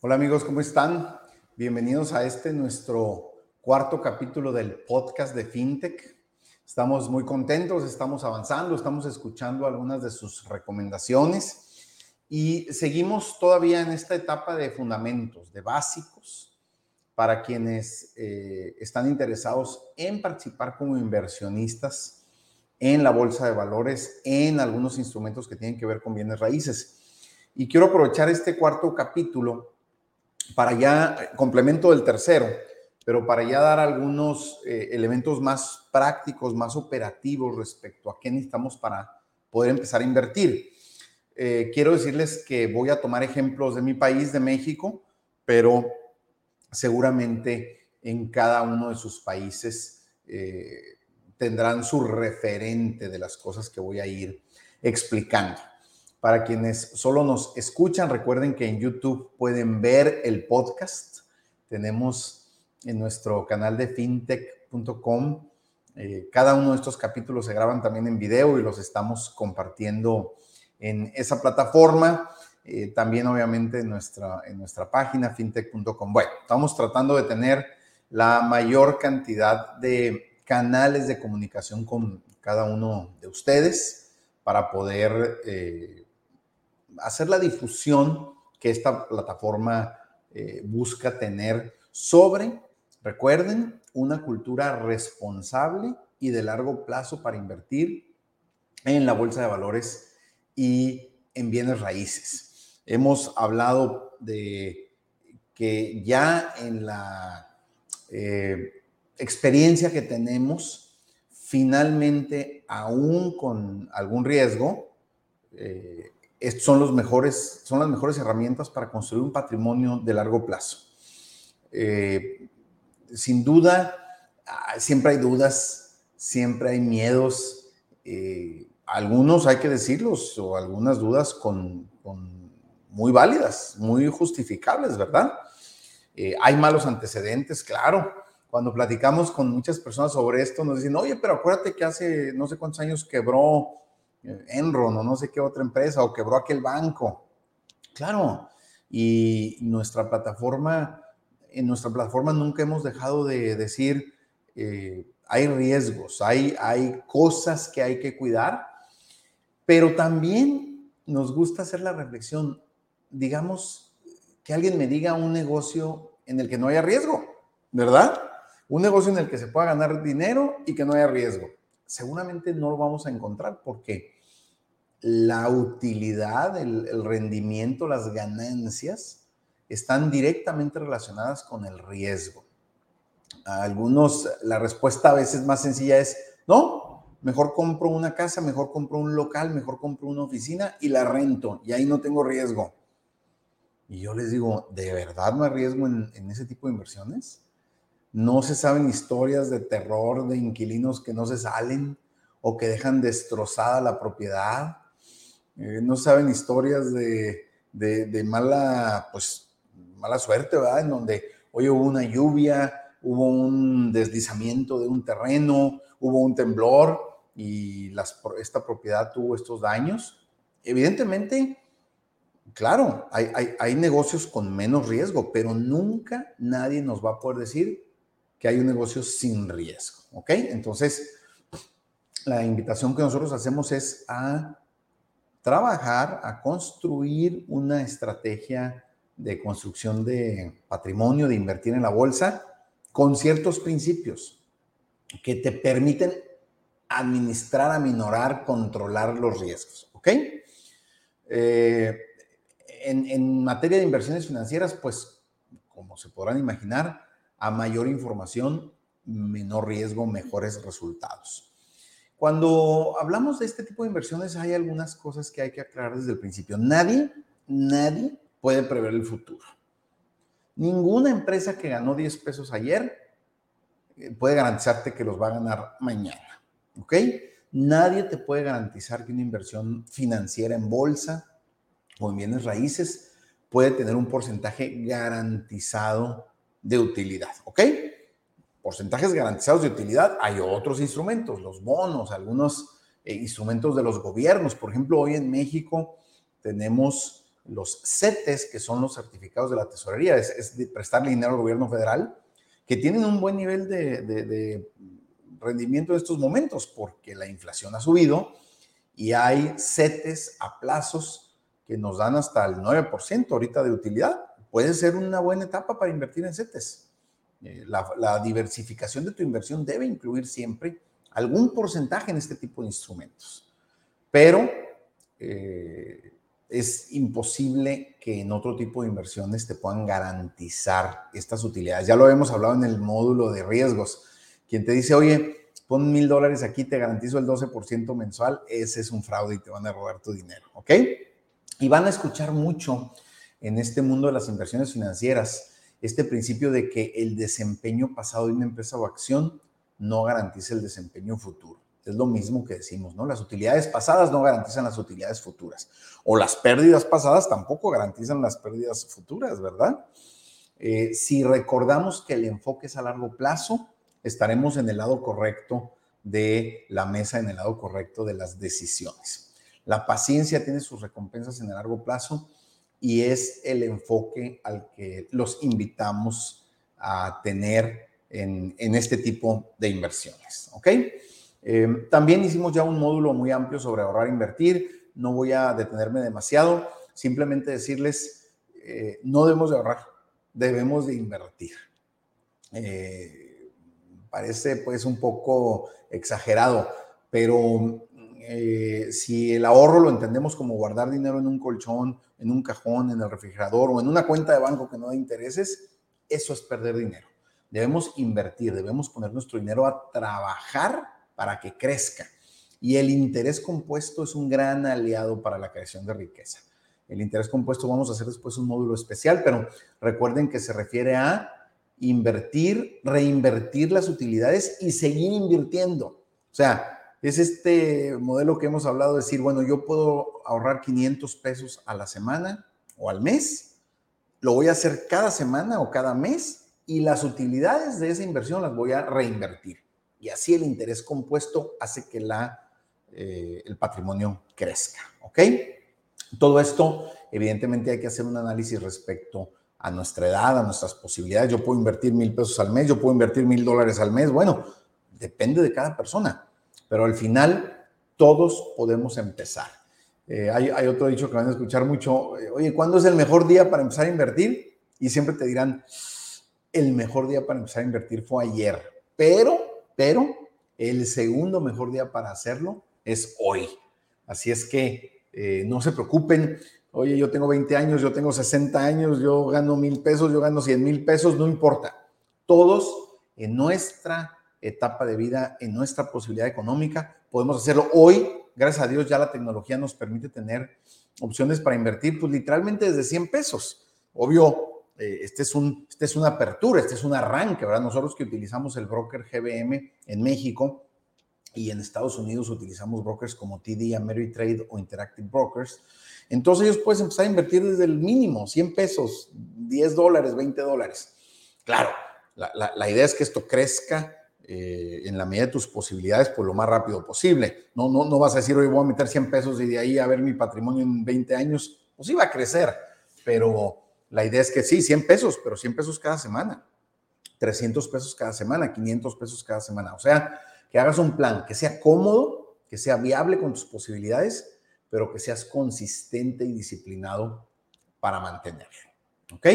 Hola amigos, ¿cómo están? Bienvenidos a este nuestro cuarto capítulo del podcast de FinTech. Estamos muy contentos, estamos avanzando, estamos escuchando algunas de sus recomendaciones y seguimos todavía en esta etapa de fundamentos, de básicos, para quienes eh, están interesados en participar como inversionistas en la bolsa de valores, en algunos instrumentos que tienen que ver con bienes raíces. Y quiero aprovechar este cuarto capítulo para ya, complemento del tercero, pero para ya dar algunos eh, elementos más prácticos, más operativos respecto a qué necesitamos para poder empezar a invertir. Eh, quiero decirles que voy a tomar ejemplos de mi país, de México, pero seguramente en cada uno de sus países eh, tendrán su referente de las cosas que voy a ir explicando. Para quienes solo nos escuchan, recuerden que en YouTube pueden ver el podcast. Tenemos en nuestro canal de fintech.com. Eh, cada uno de estos capítulos se graban también en video y los estamos compartiendo en esa plataforma. Eh, también obviamente en nuestra, en nuestra página fintech.com. Bueno, estamos tratando de tener la mayor cantidad de canales de comunicación con cada uno de ustedes para poder eh, hacer la difusión que esta plataforma eh, busca tener sobre, recuerden, una cultura responsable y de largo plazo para invertir en la bolsa de valores y en bienes raíces. Hemos hablado de que ya en la eh, experiencia que tenemos, finalmente, aún con algún riesgo, eh, son, los mejores, son las mejores herramientas para construir un patrimonio de largo plazo. Eh, sin duda, ah, siempre hay dudas, siempre hay miedos, eh, algunos hay que decirlos, o algunas dudas con, muy válidas, muy justificables, ¿verdad? Eh, hay malos antecedentes, claro. Cuando platicamos con muchas personas sobre esto, nos dicen, oye, pero acuérdate que hace no sé cuántos años quebró Enron o no sé qué otra empresa o quebró aquel banco. Claro, y nuestra plataforma, en nuestra plataforma nunca hemos dejado de decir, eh, hay riesgos, hay, hay cosas que hay que cuidar, pero también nos gusta hacer la reflexión, digamos, que alguien me diga un negocio en el que no haya riesgo, ¿verdad? Un negocio en el que se pueda ganar dinero y que no haya riesgo seguramente no lo vamos a encontrar porque la utilidad, el, rendimiento, las ganancias están directamente relacionadas con el riesgo. A algunos, la respuesta a veces más sencilla es, no, mejor compro una casa, mejor compro un local, mejor compro una oficina y la rento y ahí no tengo riesgo. Y yo les digo, ¿de verdad no hay riesgo en, en ese tipo de inversiones? No se saben historias de terror de inquilinos que no se salen o que dejan destrozada la propiedad. Eh, no saben historias de, mala, pues, mala suerte, ¿verdad? En donde hoy hubo una lluvia, hubo un deslizamiento de un terreno, hubo un temblor y esta propiedad tuvo estos daños. Evidentemente, claro, hay, hay negocios con menos riesgo, pero nunca nadie nos va a poder decir que hay un negocio sin riesgo, ¿ok? Entonces, la invitación que nosotros hacemos es a trabajar, a construir una estrategia de construcción de patrimonio, de invertir en la bolsa, con ciertos principios que te permiten administrar, aminorar, controlar los riesgos, ¿ok? Eh, en, en materia de inversiones financieras, pues, como se podrán imaginar, a mayor información, menor riesgo, mejores resultados. Cuando hablamos de este tipo de inversiones, hay algunas cosas que hay que aclarar desde el principio. Nadie, nadie puede prever el futuro. Ninguna empresa que ganó 10 pesos ayer eh, puede garantizarte que los va a ganar mañana. ¿Ok? Nadie te puede garantizar que una inversión financiera en bolsa o en bienes raíces puede tener un porcentaje garantizado de utilidad, ¿ok? Porcentajes garantizados de utilidad, hay otros instrumentos, los bonos, algunos eh, instrumentos de los gobiernos. Por ejemplo, hoy en México tenemos los CETES, que son los certificados de la tesorería, es, prestarle dinero al gobierno federal, que tienen un buen nivel de, de rendimiento en estos momentos, porque la inflación ha subido y hay CETES a plazos que nos dan hasta el 9% ahorita de utilidad. Puede ser una buena etapa para invertir en CETES. Eh, la, diversificación de tu inversión debe incluir siempre algún porcentaje en este tipo de instrumentos, pero eh, es imposible que en otro tipo de inversiones te puedan garantizar estas utilidades. Ya lo habíamos hablado en el módulo de riesgos. Quien te dice, oye, pon mil dólares aquí, te garantizo el 12% mensual, ese es un fraude y te van a robar tu dinero, ¿ok? Y van a escuchar mucho en este mundo de las inversiones financieras este principio de que el desempeño pasado de una empresa o acción no garantiza el desempeño futuro. Es lo mismo que decimos, ¿no? Las utilidades pasadas no garantizan las utilidades futuras. O las pérdidas pasadas tampoco garantizan las pérdidas futuras, ¿verdad? Eh, si recordamos que el enfoque es a largo plazo, estaremos en el lado correcto de la mesa, en el lado correcto de las decisiones. La paciencia tiene sus recompensas en el largo plazo y es el enfoque al que los invitamos a tener en, este tipo de inversiones. ¿Ok? Eh, también hicimos ya un módulo muy amplio sobre ahorrar e invertir. No voy a detenerme demasiado. Simplemente decirles, eh, no debemos de ahorrar, debemos de invertir. Eh, parece pues un poco exagerado, pero si el ahorro lo entendemos como guardar dinero en un colchón, en un cajón, en el refrigerador o en una cuenta de banco que no da intereses, eso es perder dinero. Debemos invertir, debemos poner nuestro dinero a trabajar para que crezca. Y el interés compuesto es un gran aliado para la creación de riqueza. El interés compuesto vamos a hacer después un módulo especial, pero recuerden que se refiere a invertir, reinvertir las utilidades y seguir invirtiendo. O sea, es este modelo que hemos hablado, de decir, bueno, yo puedo ahorrar 500 pesos a la semana o al mes, lo voy a hacer cada semana o cada mes y las utilidades de esa inversión las voy a reinvertir. Y así el interés compuesto hace que la, eh, el patrimonio crezca, ¿ok? Todo esto, evidentemente hay que hacer un análisis respecto a nuestra edad, a nuestras posibilidades. Yo puedo invertir mil pesos al mes, yo puedo invertir mil dólares al mes. Bueno, depende de cada persona pero al final todos podemos empezar. Eh, hay, otro dicho que van a escuchar mucho, eh, oye, ¿cuándo es el mejor día para empezar a invertir? Y siempre te dirán, el mejor día para empezar a invertir fue ayer, pero, pero, el segundo mejor día para hacerlo es hoy. Así es que eh, no se preocupen, oye, yo tengo 20 años, yo tengo 60 años, yo gano mil pesos, yo gano 100 mil pesos, no importa. Todos en nuestra etapa de vida, en nuestra posibilidad económica. Podemos hacerlo hoy. Gracias a Dios ya la tecnología nos permite tener opciones para invertir, pues literalmente desde 100 pesos. Obvio, eh, este, es un, este es una apertura, este es un arranque, ¿verdad? Nosotros que utilizamos el broker GBM en México y en Estados Unidos utilizamos brokers como TD, Ameritrade o Interactive Brokers. Entonces ellos pueden empezar a invertir desde el mínimo, 100 pesos, 10 dólares, 20 dólares. Claro, la, la idea es que esto crezca eh, en la medida de tus posibilidades, pues lo más rápido posible. No, no, no vas a decir, hoy voy a meter 100 pesos y de ahí a ver mi patrimonio en 20 años, pues iba a crecer, pero la idea es que sí, 100 pesos, pero 100 pesos cada semana, 300 pesos cada semana, 500 pesos cada semana. O sea, que hagas un plan que sea cómodo, que sea viable con tus posibilidades, pero que seas consistente y disciplinado para mantenerlo. ¿Ok?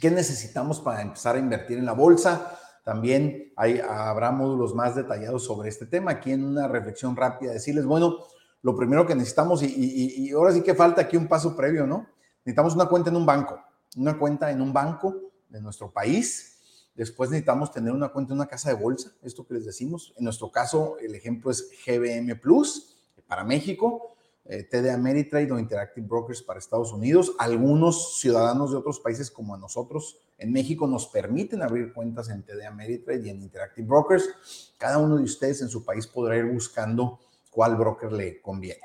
¿Qué necesitamos para empezar a invertir en la bolsa? También habrá módulos más detallados sobre este tema. Aquí en una reflexión rápida, decirles, bueno, lo primero que necesitamos, y, ahora sí que falta aquí un paso previo, ¿no? Necesitamos una cuenta en un banco, una cuenta en un banco de nuestro país. Después necesitamos tener una cuenta en una casa de bolsa, esto que les decimos. En nuestro caso, el ejemplo es GBM Plus para México. Eh, TD Ameritrade o Interactive Brokers para Estados Unidos. Algunos ciudadanos de otros países como nosotros en México nos permiten abrir cuentas en TD Ameritrade y en Interactive Brokers. Cada uno de ustedes en su país podrá ir buscando cuál broker le conviene.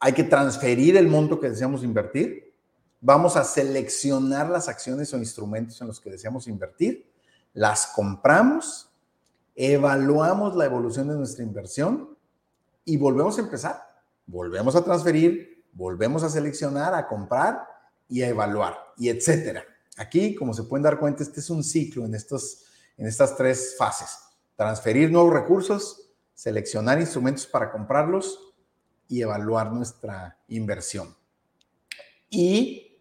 Hay que transferir el monto que deseamos invertir. Vamos a seleccionar las acciones o instrumentos en los que deseamos invertir. Las compramos, evaluamos la evolución de nuestra inversión y volvemos a empezar volvemos a transferir, volvemos a seleccionar, a comprar y a evaluar, y etcétera. Aquí, como se pueden dar cuenta, este es un ciclo en, estos, en estas tres fases. Transferir nuevos recursos, seleccionar instrumentos para comprarlos y evaluar nuestra inversión. Y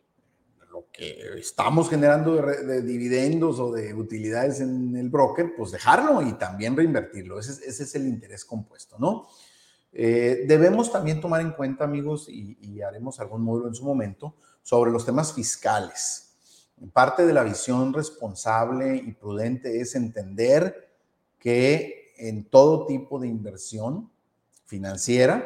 lo que estamos generando de, dividendos o de utilidades en el broker, pues dejarlo y también reinvertirlo. Ese, es el interés compuesto, ¿no? Eh, debemos también tomar en cuenta, amigos, y, y haremos algún módulo en su momento, sobre los temas fiscales. Parte de la visión responsable y prudente es entender que en todo tipo de inversión financiera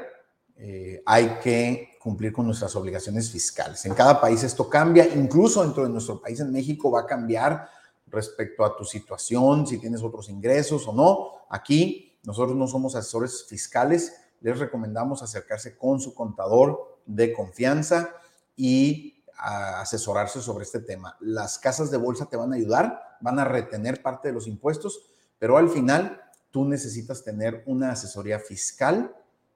eh, hay que cumplir con nuestras obligaciones fiscales. En cada país esto cambia, incluso dentro de nuestro país, en México, va a cambiar respecto a tu situación, si tienes otros ingresos o no. Aquí nosotros no somos asesores fiscales, les recomendamos acercarse con su contador de confianza y asesorarse sobre este tema. Las casas de bolsa te van a ayudar, van a retener parte de los impuestos, pero al final tú necesitas tener una asesoría fiscal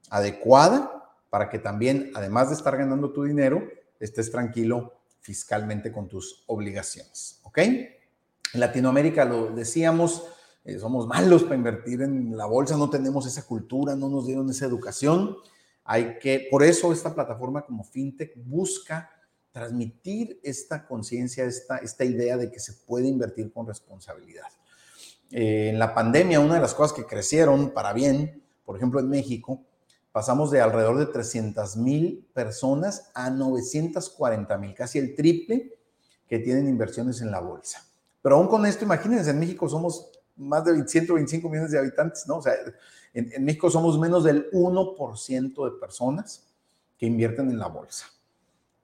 adecuada para que también, además de estar ganando tu dinero, estés tranquilo fiscalmente con tus obligaciones. ¿Ok? En Latinoamérica lo decíamos, eh, somos malos para invertir en la bolsa, no tenemos esa cultura, no nos dieron esa educación. Hay que, por eso esta plataforma como FinTech busca transmitir esta conciencia, esta, esta idea de que se puede invertir con responsabilidad. Eh, en la pandemia, una de las cosas que crecieron para bien, por ejemplo en México, pasamos de alrededor de 300 mil personas a 940 mil, casi el triple que tienen inversiones en la bolsa. Pero aún con esto, imagínense, en México somos más de 125 millones de habitantes, ¿no? O sea, en, en México somos menos del 1% de personas que invierten en la bolsa.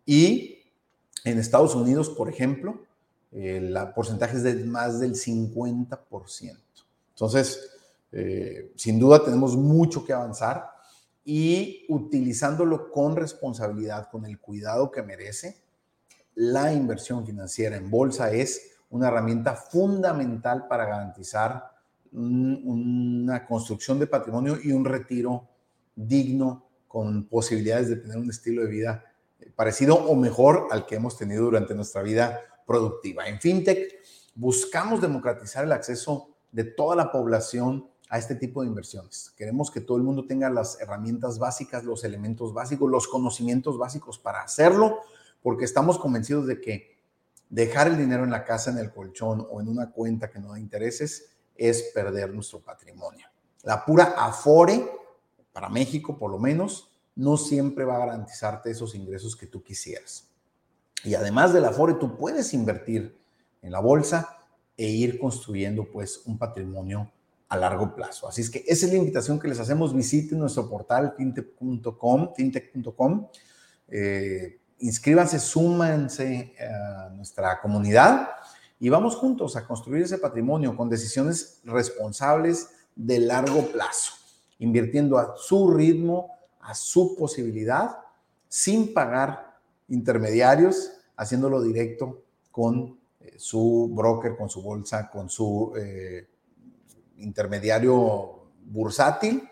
Y en Estados Unidos, por ejemplo, el porcentaje es de más del 50%. Entonces, eh, sin duda tenemos mucho que avanzar y utilizándolo con responsabilidad, con el cuidado que merece, la inversión financiera en bolsa es una herramienta fundamental para garantizar una construcción de patrimonio y un retiro digno con posibilidades de tener un estilo de vida parecido o mejor al que hemos tenido durante nuestra vida productiva. En FinTech buscamos democratizar el acceso de toda la población a este tipo de inversiones. Queremos que todo el mundo tenga las herramientas básicas, los elementos básicos, los conocimientos básicos para hacerlo, porque estamos convencidos de que dejar el dinero en la casa, en el colchón o en una cuenta que no da intereses es perder nuestro patrimonio. La pura Afore, para México por lo menos, no siempre va a garantizarte esos ingresos que tú quisieras. Y además del Afore, tú puedes invertir en la bolsa e ir construyendo pues un patrimonio a largo plazo. Así es que esa es la invitación que les hacemos. Visiten nuestro portal fintech.com, fintech.com. inscríbanse, súmanse a nuestra comunidad y vamos juntos a construir ese patrimonio con decisiones responsables de largo plazo, invirtiendo a su ritmo, a su posibilidad sin pagar intermediarios, haciéndolo directo con eh, su broker, con su bolsa, con su eh, intermediario bursátil,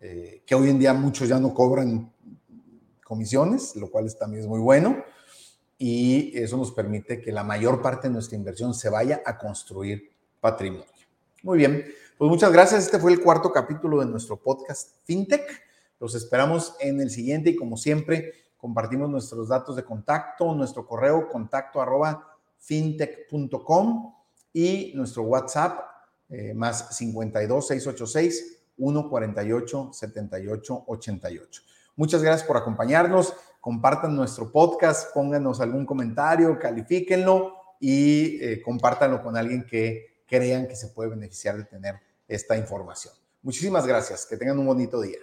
eh, que hoy en día muchos ya no cobran comisiones, lo cual también es muy bueno. Y eso nos permite que la mayor parte de nuestra inversión se vaya a construir patrimonio. Muy bien, pues muchas gracias. Este fue el cuarto capítulo de nuestro podcast FinTech. Los esperamos en el siguiente y como siempre compartimos nuestros datos de contacto, nuestro correo contacto arroba fintech.com y nuestro WhatsApp eh, más 52 686 148 78 88. Muchas gracias por acompañarnos. Compartan nuestro podcast, pónganos algún comentario, califíquenlo y eh, compártanlo con alguien que crean que se puede beneficiar de tener esta información. Muchísimas gracias. Que tengan un bonito día.